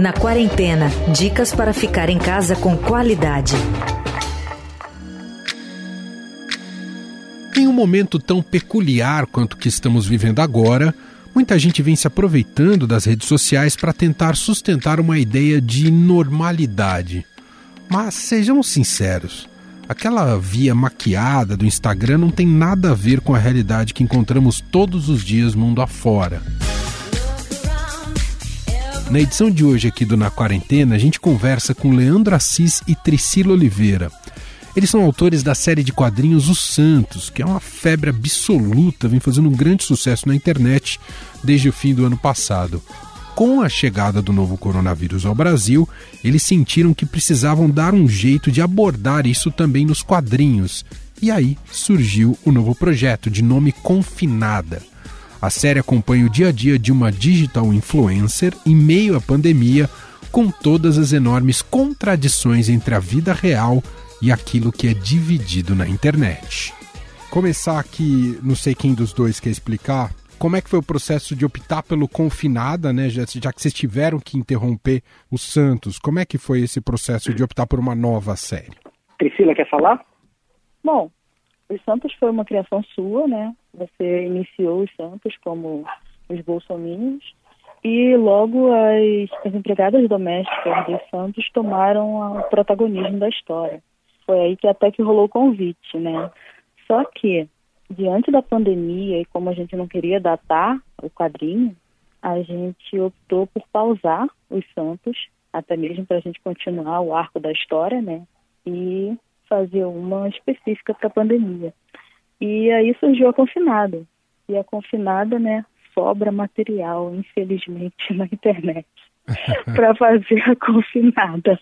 Na quarentena, dicas para ficar em casa com qualidade. Em um momento tão peculiar quanto que estamos vivendo agora, muita gente vem se aproveitando das redes sociais para tentar sustentar uma ideia de normalidade. Mas sejamos sinceros, aquela via maquiada do Instagram não tem nada a ver com a realidade que encontramos todos os dias mundo afora. Na edição de hoje aqui do Na Quarentena, a gente conversa com Leandro Assis e Tricila Oliveira. Eles são autores da série de quadrinhos Os Santos, que é uma febre absoluta, vem fazendo um grande sucesso na internet desde o fim do ano passado. Com a chegada do novo coronavírus ao Brasil, eles sentiram que precisavam dar um jeito de abordar isso também nos quadrinhos. E aí surgiu o novo projeto de nome Confinada. A série acompanha o dia a dia de uma digital influencer em meio à pandemia, com todas as enormes contradições entre a vida real e aquilo que é dividido na internet. Começar aqui, não sei quem dos dois quer explicar, como é que foi o processo de optar pelo Confinada, né? Já, já que vocês tiveram que interromper o Santos, como é que foi esse processo de optar por uma nova série? Priscila quer falar? Bom, os Santos foi uma criação sua, né? Você iniciou os Santos como os bolsominions e logo as, as empregadas domésticas dos Santos tomaram o protagonismo da história. Foi aí que até que rolou o convite, né? Só que, diante da pandemia e como a gente não queria datar o quadrinho, a gente optou por pausar os Santos, até mesmo para a gente continuar o arco da história, né? E fazer uma específica para a pandemia. E aí surgiu a confinada. E a confinada, né, sobra material, infelizmente, na internet para fazer a confinada.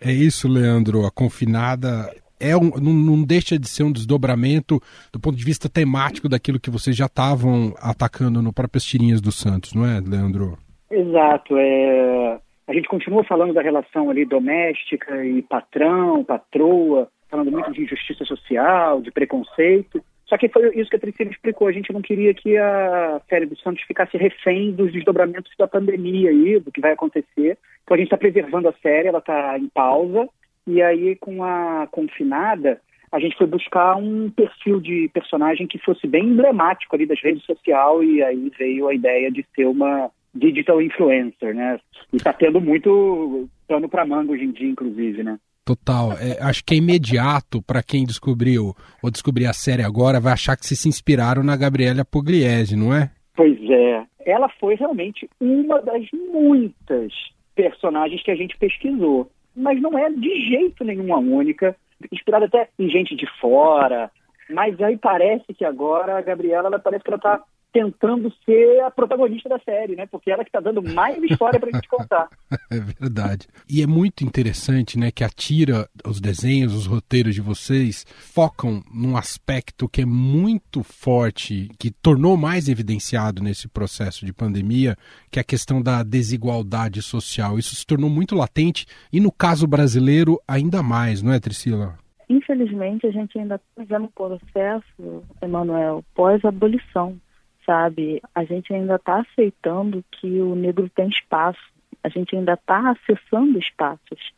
é isso, Leandro. A confinada é um, não, não, deixa de ser um desdobramento do ponto de vista temático daquilo que vocês já estavam atacando no próprias tirinhas do Santos, não é, Leandro? Exato. É... A gente continua falando da relação ali doméstica e patrão, patroa, falando muito de injustiça social, de preconceito. Só que foi isso que a Priscila explicou. A gente não queria que a série do Santos ficasse refém dos desdobramentos da pandemia aí, do que vai acontecer. Então a gente está preservando a série, ela está em pausa. E aí, com a confinada, a gente foi buscar um perfil de personagem que fosse bem emblemático ali das redes sociais. E aí veio a ideia de ser uma digital influencer, né? E está tendo muito pano para manga hoje em dia, inclusive, né? Total. É, acho que é imediato para quem descobriu ou descobrir a série agora, vai achar que vocês se inspiraram na Gabriela Pugliese, não é? Pois é. Ela foi realmente uma das muitas personagens que a gente pesquisou. Mas não é de jeito nenhum a única. Inspirada até em gente de fora. Mas aí parece que agora a Gabriela, ela parece que ela está tentando ser a protagonista da série, né? Porque ela que está dando mais história para a gente contar. É verdade. E é muito interessante, né, que a tira, os desenhos, os roteiros de vocês focam num aspecto que é muito forte, que tornou mais evidenciado nesse processo de pandemia, que é a questão da desigualdade social. Isso se tornou muito latente e no caso brasileiro ainda mais, não é, Priscila? Infelizmente, a gente ainda está vivendo um processo, Emanuel, pós-abolição sabe? A gente ainda está aceitando que o negro tem espaço, a gente ainda está acessando espaços,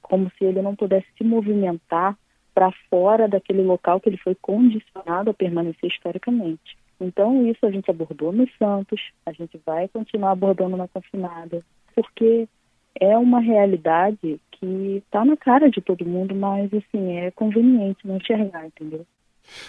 como se ele não pudesse se movimentar para fora daquele local que ele foi condicionado a permanecer historicamente. Então, isso a gente abordou nos Santos, a gente vai continuar abordando na confinada, porque é uma realidade que está na cara de todo mundo, mas assim, é conveniente não enxergar, entendeu?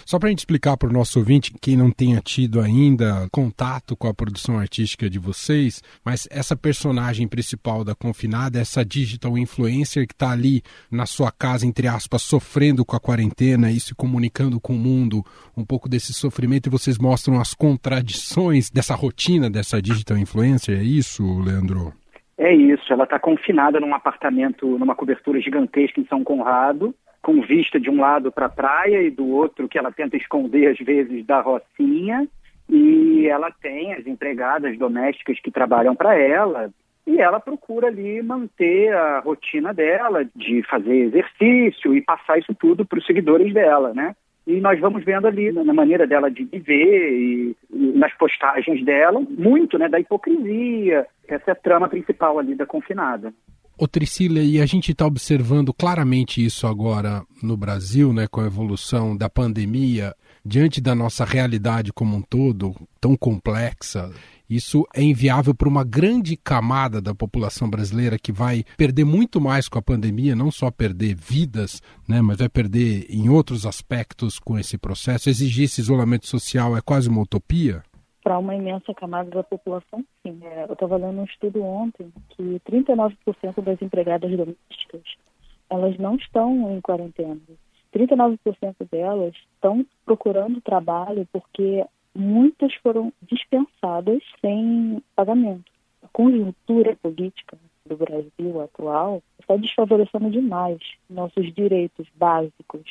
Só para a gente explicar para o nosso ouvinte, quem não tenha tido ainda contato com a produção artística de vocês, mas essa personagem principal da Confinada, essa digital influencer que está ali na sua casa, entre aspas, sofrendo com a quarentena e se comunicando com o mundo, um pouco desse sofrimento, e vocês mostram as contradições dessa rotina dessa digital influencer, é isso, Leandro? É isso, ela está confinada num apartamento, numa cobertura gigantesca em São Conrado, com vista de um lado para a praia e do outro que ela tenta esconder às vezes da rocinha. E ela tem as empregadas domésticas que trabalham para ela, e ela procura ali manter a rotina dela de fazer exercício e passar isso tudo para os seguidores dela, né? E nós vamos vendo ali na maneira dela de viver e, e nas postagens dela, muito né, da hipocrisia. Essa é a trama principal ali da confinada. Ô Tricília, e a gente está observando claramente isso agora no Brasil, né, com a evolução da pandemia, diante da nossa realidade como um todo, tão complexa, isso é inviável para uma grande camada da população brasileira que vai perder muito mais com a pandemia, não só perder vidas, né, mas vai perder em outros aspectos com esse processo. Exigir esse isolamento social é quase uma utopia? Para uma imensa camada da população, sim. É, eu estava lendo um estudo ontem que 39% das empregadas domésticas elas não estão em quarentena. 39% delas estão procurando trabalho porque muitas foram dispensadas sem pagamento. A conjuntura política do Brasil atual está desfavorecendo demais nossos direitos básicos.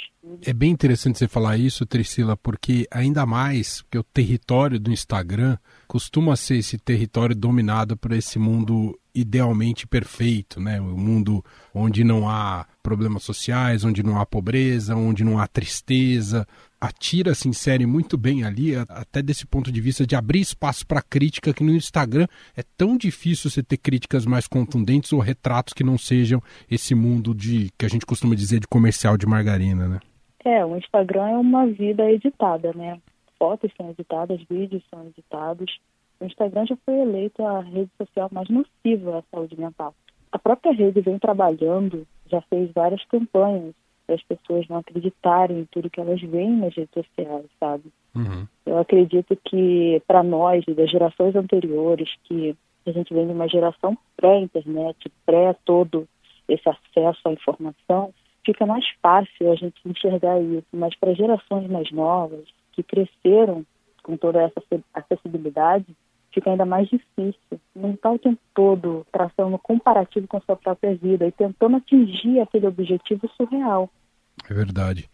É bem interessante você falar isso, Trisila, porque ainda mais que o território do Instagram costuma ser esse território dominado por esse mundo idealmente perfeito, né? Um mundo onde não há problemas sociais, onde não há pobreza, onde não há tristeza. A Tira se insere muito bem ali, até desse ponto de vista de abrir espaço para crítica, que no Instagram é tão difícil você ter críticas mais contundentes ou retratos que não sejam esse mundo de que a gente costuma dizer de comercial de margarina, né? É, o Instagram é uma vida editada, né? Fotos são editadas, vídeos são editados. O Instagram já foi eleito a rede social mais nociva à saúde mental. A própria rede vem trabalhando, já fez várias campanhas para as pessoas não acreditarem em tudo que elas veem nas redes sociais, sabe? Uhum. Eu acredito que para nós, das gerações anteriores, que a gente vem de uma geração pré-internet, pré todo esse acesso à informação, fica mais fácil a gente enxergar isso. Mas para gerações mais novas, que cresceram com toda essa acessibilidade, fica ainda mais difícil. Não está o tempo todo traçando comparativo com a sua própria vida e tentando atingir aquele objetivo surreal. É verdade.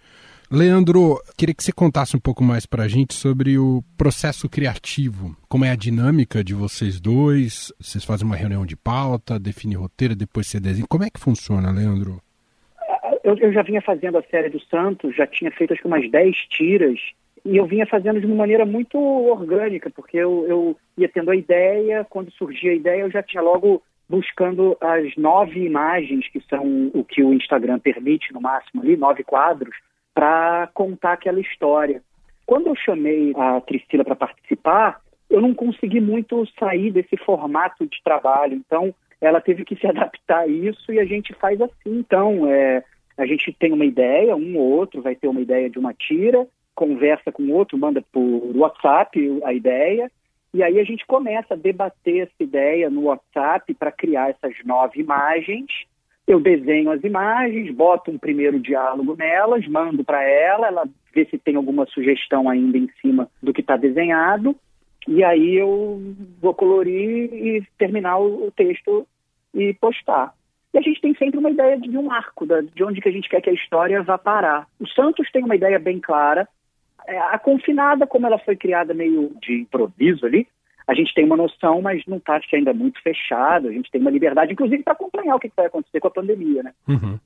Leandro, queria que você contasse um pouco mais para a gente sobre o processo criativo. Como é a dinâmica de vocês dois? Vocês fazem uma reunião de pauta, definem roteiro, depois você desenha. Como é que funciona, Leandro? Eu, eu já vinha fazendo a série do Santos, já tinha feito acho que umas 10 tiras e eu vinha fazendo de uma maneira muito orgânica, porque eu, eu ia tendo a ideia, quando surgia a ideia, eu já tinha logo buscando as nove imagens, que são o que o Instagram permite no máximo ali, nove quadros, para contar aquela história. Quando eu chamei a Priscila para participar, eu não consegui muito sair desse formato de trabalho, então ela teve que se adaptar a isso e a gente faz assim. Então, é, a gente tem uma ideia, um ou outro vai ter uma ideia de uma tira, conversa com outro, manda por WhatsApp a ideia, e aí a gente começa a debater essa ideia no WhatsApp para criar essas nove imagens. Eu desenho as imagens, boto um primeiro diálogo nelas, mando para ela, ela vê se tem alguma sugestão ainda em cima do que está desenhado, e aí eu vou colorir e terminar o texto e postar. E a gente tem sempre uma ideia de um arco, de onde que a gente quer que a história vá parar. O Santos tem uma ideia bem clara, a confinada, como ela foi criada meio de improviso ali, a gente tem uma noção, mas não está ainda muito fechado. A gente tem uma liberdade, inclusive, para acompanhar o que vai acontecer com a pandemia, né? Uhum.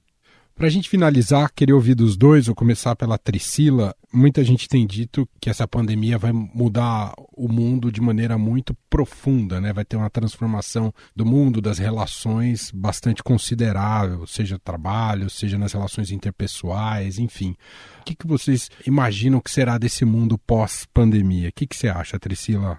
Para a gente finalizar, queria ouvir dos dois, ou começar pela Tricila. Muita gente tem dito que essa pandemia vai mudar o mundo de maneira muito profunda, né? Vai ter uma transformação do mundo, das relações bastante considerável, seja trabalho, seja nas relações interpessoais, enfim. O que, que vocês imaginam que será desse mundo pós-pandemia? O que, que você acha, Tricila?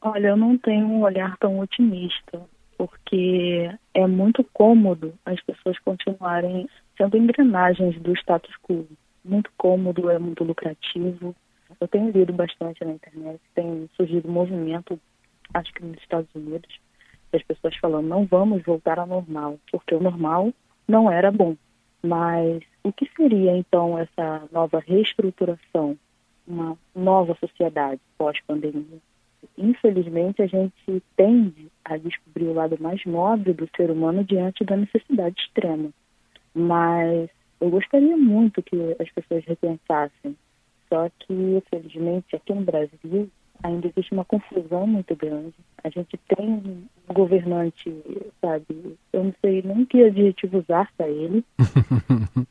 Olha, eu não tenho um olhar tão otimista porque é muito cômodo as pessoas continuarem sendo engrenagens do status quo. Muito cômodo, é muito lucrativo. Eu tenho lido bastante na internet, tem surgido movimento, acho que nos Estados Unidos, as pessoas falando não vamos voltar ao normal, porque o normal não era bom. Mas o que seria então essa nova reestruturação, uma nova sociedade pós-pandemia? Infelizmente, a gente tende a descobrir o lado mais nobre do ser humano diante da necessidade extrema. Mas eu gostaria muito que as pessoas repensassem. Só que, infelizmente, aqui no Brasil ainda existe uma confusão muito grande. A gente tem um governante, sabe, eu não sei nem que adjetivo usar para ele,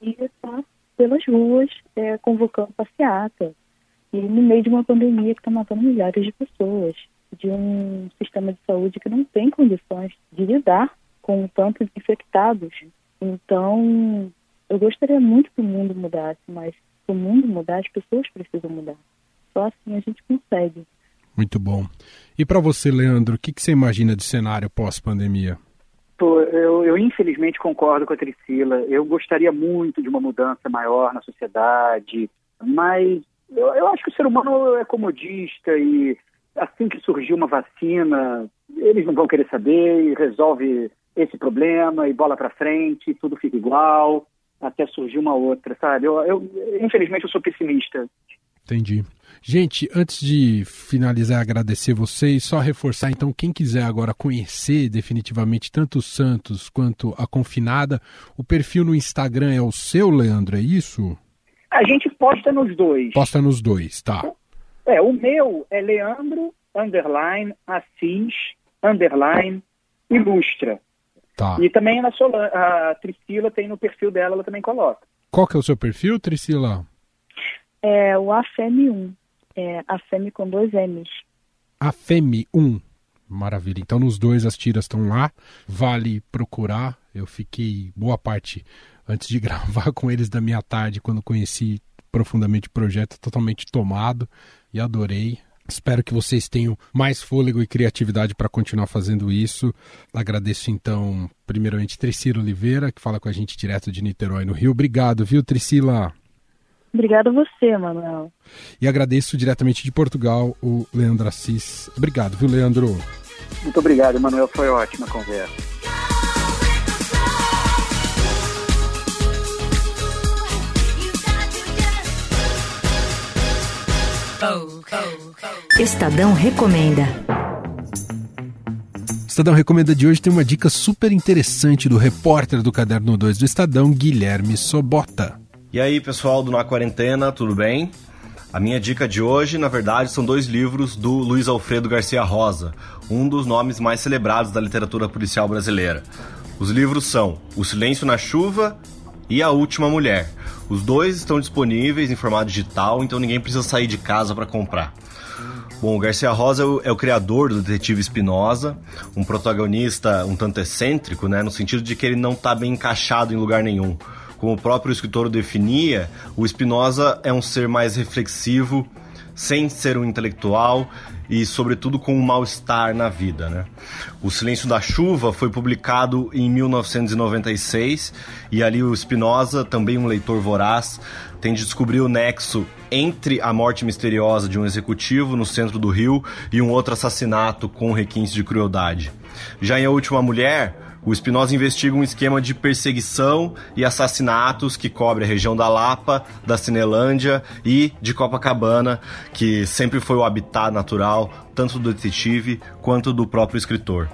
e está pelas ruas é, convocando passeata. E no meio de uma pandemia que está matando milhares de pessoas, de um sistema de saúde que não tem condições de lidar com tantos infectados. Então, eu gostaria muito que o mundo mudasse, mas para o mundo mudar, as pessoas precisam mudar. Só assim a gente consegue. Muito bom. E para você, Leandro, o que, que, você imagina de cenário pós-pandemia? Eu, eu, infelizmente concordo com a Priscila. Eu gostaria muito de uma mudança maior na sociedade, mas eu, eu acho que o ser humano é comodista e assim que surgir uma vacina, eles não vão querer saber e resolve esse problema e bola para frente, tudo fica igual, até surgir uma outra, sabe? Eu, eu, infelizmente eu sou pessimista. Entendi. Gente, antes de finalizar, agradecer vocês, só reforçar então quem quiser agora conhecer definitivamente tanto o Santos quanto a Confinada, o perfil no Instagram é o seu, Leandro, é isso? A gente posta nos dois. Posta nos dois, tá. É, o meu é Leandro, underline, Assis, underline, ilustra. Tá. E também na Solan a Priscila tem no perfil dela, ela também coloca. Qual que é o seu perfil, Priscila? É o AFEM1. É AFEM com dois M's. AFEM1. Maravilha. Então nos dois as tiras estão lá. Vale procurar. Eu fiquei boa parte antes de gravar com eles da minha tarde, quando conheci profundamente o projeto, totalmente tomado e adorei. Espero que vocês tenham mais fôlego e criatividade para continuar fazendo isso. Agradeço então, primeiramente, Tricila Oliveira, que fala com a gente direto de Niterói, no Rio. Obrigado, viu, Tricila? Obrigado a você, Manuel. E agradeço diretamente de Portugal o Leandro Assis. Obrigado, viu, Leandro? Muito obrigado, Manuel. Foi ótima a conversa. Estadão Recomenda. Estadão Recomenda de hoje tem uma dica super interessante do repórter do Caderno 2 do Estadão, Guilherme Sobota. E aí, pessoal do Na Quarentena, tudo bem? A minha dica de hoje, na verdade, são dois livros do Luiz Alfredo Garcia Rosa, um dos nomes mais celebrados da literatura policial brasileira. Os livros são O Silêncio na Chuva e A Última Mulher. Os dois estão disponíveis em formato digital, então ninguém precisa sair de casa para comprar. Bom, o Garcia Rosa é o, é o, criador do Detetive Espinosa, um protagonista um tanto excêntrico, né, no sentido de que ele não está bem encaixado em lugar nenhum. Como o próprio escritor o definia, o Espinosa é um ser mais reflexivo, sem ser um intelectual e, sobretudo, com um mal-estar na vida. Né? O Silêncio da Chuva foi publicado em 1996 e ali o Spinoza, também um leitor voraz, tem de descobrir o nexo entre a morte misteriosa de um executivo no centro do Rio e um outro assassinato com requinte de crueldade. Já em A Última Mulher, o Spinoza investiga um esquema de perseguição e assassinatos que cobre a região da Lapa, da Cinelândia e de Copacabana, que sempre foi o habitat natural tanto do detetive quanto do próprio escritor.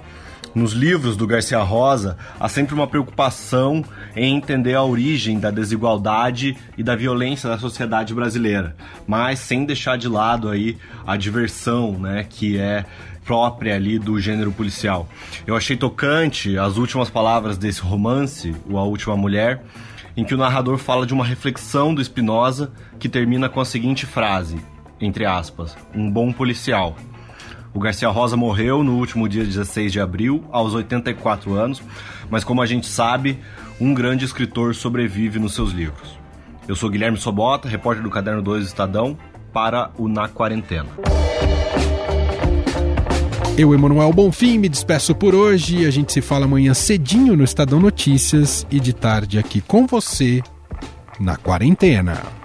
Nos livros do Garcia Rosa, há sempre uma preocupação em entender a origem da desigualdade e da violência da sociedade brasileira, mas sem deixar de lado aí a diversão, né, que é própria ali do gênero policial. Eu achei tocante as últimas palavras desse romance, O A Última Mulher, em que o narrador fala de uma reflexão do Spinoza que termina com a seguinte frase, entre aspas, um bom policial. O Garcia Rosa morreu no último dia 16 de abril, aos 84 anos, mas como a gente sabe, um grande escritor sobrevive nos seus livros. Eu sou Guilherme Sobota, repórter do Caderno 2 do Estadão, para o Na Quarentena. Eu, Emanuel Bonfim, me despeço por hoje. A gente se fala amanhã cedinho no Estadão Notícias e de tarde aqui com você na quarentena.